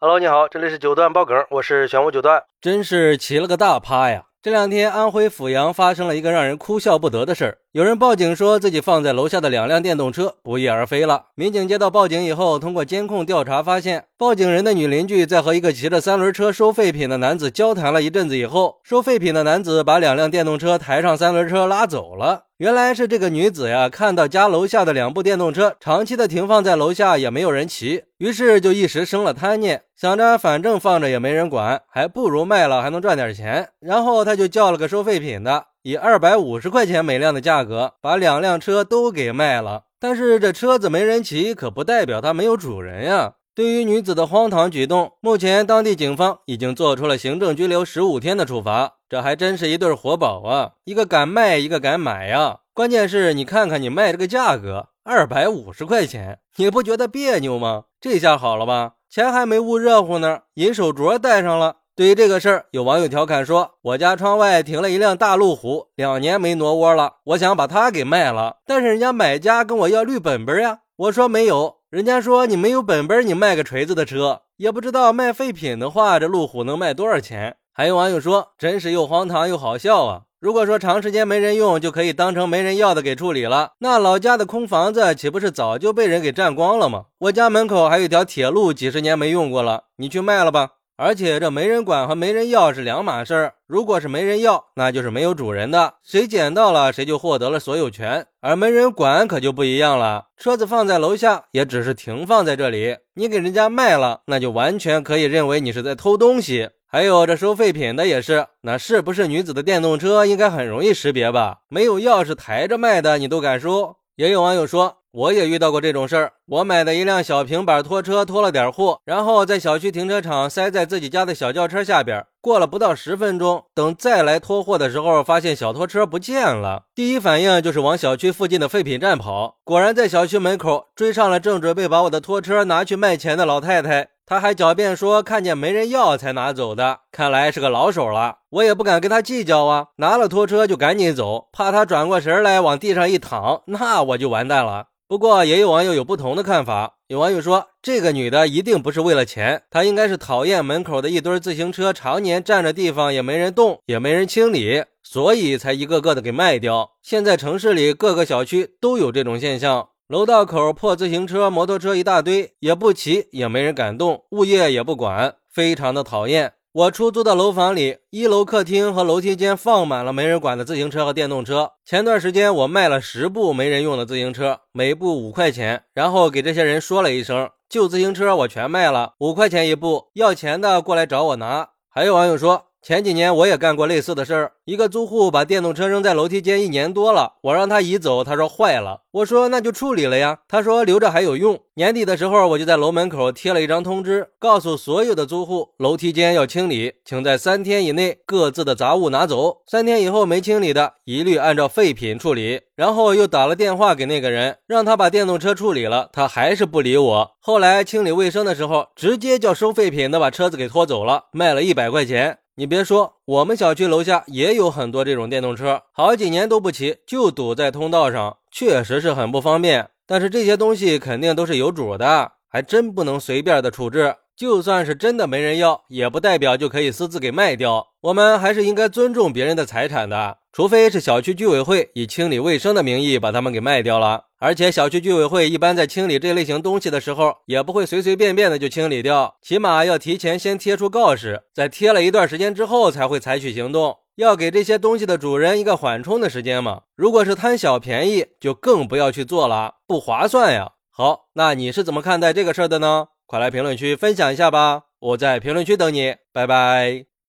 Hello，你好，这里是九段爆梗，我是玄武九段。真是奇了个大趴呀！这两天，安徽阜阳发生了一个让人哭笑不得的事儿。有人报警说自己放在楼下的两辆电动车不翼而飞了。民警接到报警以后，通过监控调查发现，报警人的女邻居在和一个骑着三轮车收废品的男子交谈了一阵子以后，收废品的男子把两辆电动车抬上三轮车拉走了。原来是这个女子呀，看到家楼下的两部电动车长期的停放在楼下，也没有人骑，于是就一时生了贪念，想着反正放着也没人管，还不如卖了，还能赚点钱。然后他就叫了个收废品的，以二百五十块钱每辆的价格把两辆车都给卖了。但是这车子没人骑，可不代表它没有主人呀。对于女子的荒唐举动，目前当地警方已经做出了行政拘留十五天的处罚。这还真是一对活宝啊！一个敢卖，一个敢买呀。关键是你看看你卖这个价格，二百五十块钱，你不觉得别扭吗？这下好了吧？钱还没捂热乎呢，银手镯戴上了。对于这个事儿，有网友调侃说：“我家窗外停了一辆大路虎，两年没挪窝了，我想把它给卖了，但是人家买家跟我要绿本本呀。”我说没有。人家说你没有本本，你卖个锤子的车，也不知道卖废品的话，这路虎能卖多少钱？还有网友说，真是又荒唐又好笑啊！如果说长时间没人用，就可以当成没人要的给处理了，那老家的空房子岂不是早就被人给占光了吗？我家门口还有一条铁路，几十年没用过了，你去卖了吧。而且这没人管和没人要是两码事儿。如果是没人要，那就是没有主人的，谁捡到了谁就获得了所有权。而没人管可就不一样了，车子放在楼下也只是停放在这里，你给人家卖了，那就完全可以认为你是在偷东西。还有这收废品的也是，那是不是女子的电动车应该很容易识别吧？没有钥匙抬着卖的你都敢收？也有网友说。我也遇到过这种事儿。我买的一辆小平板拖车拖了点货，然后在小区停车场塞在自己家的小轿车下边。过了不到十分钟，等再来拖货的时候，发现小拖车不见了。第一反应就是往小区附近的废品站跑，果然在小区门口追上了正准备把我的拖车拿去卖钱的老太太。她还狡辩说看见没人要才拿走的，看来是个老手了。我也不敢跟他计较啊，拿了拖车就赶紧走，怕他转过神来往地上一躺，那我就完蛋了。不过也有网友有不同的看法，有网友说这个女的一定不是为了钱，她应该是讨厌门口的一堆自行车常年占着地方，也没人动，也没人清理，所以才一个个的给卖掉。现在城市里各个小区都有这种现象，楼道口破自行车、摩托车一大堆，也不骑，也没人敢动，物业也不管，非常的讨厌。我出租的楼房里，一楼客厅和楼梯间放满了没人管的自行车和电动车。前段时间我卖了十部没人用的自行车，每部五块钱，然后给这些人说了一声，旧自行车我全卖了，五块钱一部，要钱的过来找我拿。还有网友说。前几年我也干过类似的事儿，一个租户把电动车扔在楼梯间一年多了，我让他移走，他说坏了，我说那就处理了呀，他说留着还有用。年底的时候，我就在楼门口贴了一张通知，告诉所有的租户楼梯间要清理，请在三天以内各自的杂物拿走，三天以后没清理的，一律按照废品处理。然后又打了电话给那个人，让他把电动车处理了，他还是不理我。后来清理卫生的时候，直接叫收废品的把车子给拖走了，卖了一百块钱。你别说，我们小区楼下也有很多这种电动车，好几年都不骑，就堵在通道上，确实是很不方便。但是这些东西肯定都是有主的，还真不能随便的处置。就算是真的没人要，也不代表就可以私自给卖掉。我们还是应该尊重别人的财产的，除非是小区居委会以清理卫生的名义把它们给卖掉了。而且小区居委会一般在清理这类型东西的时候，也不会随随便便的就清理掉，起码要提前先贴出告示，在贴了一段时间之后才会采取行动，要给这些东西的主人一个缓冲的时间嘛。如果是贪小便宜，就更不要去做了，不划算呀。好，那你是怎么看待这个事儿的呢？快来评论区分享一下吧，我在评论区等你，拜拜。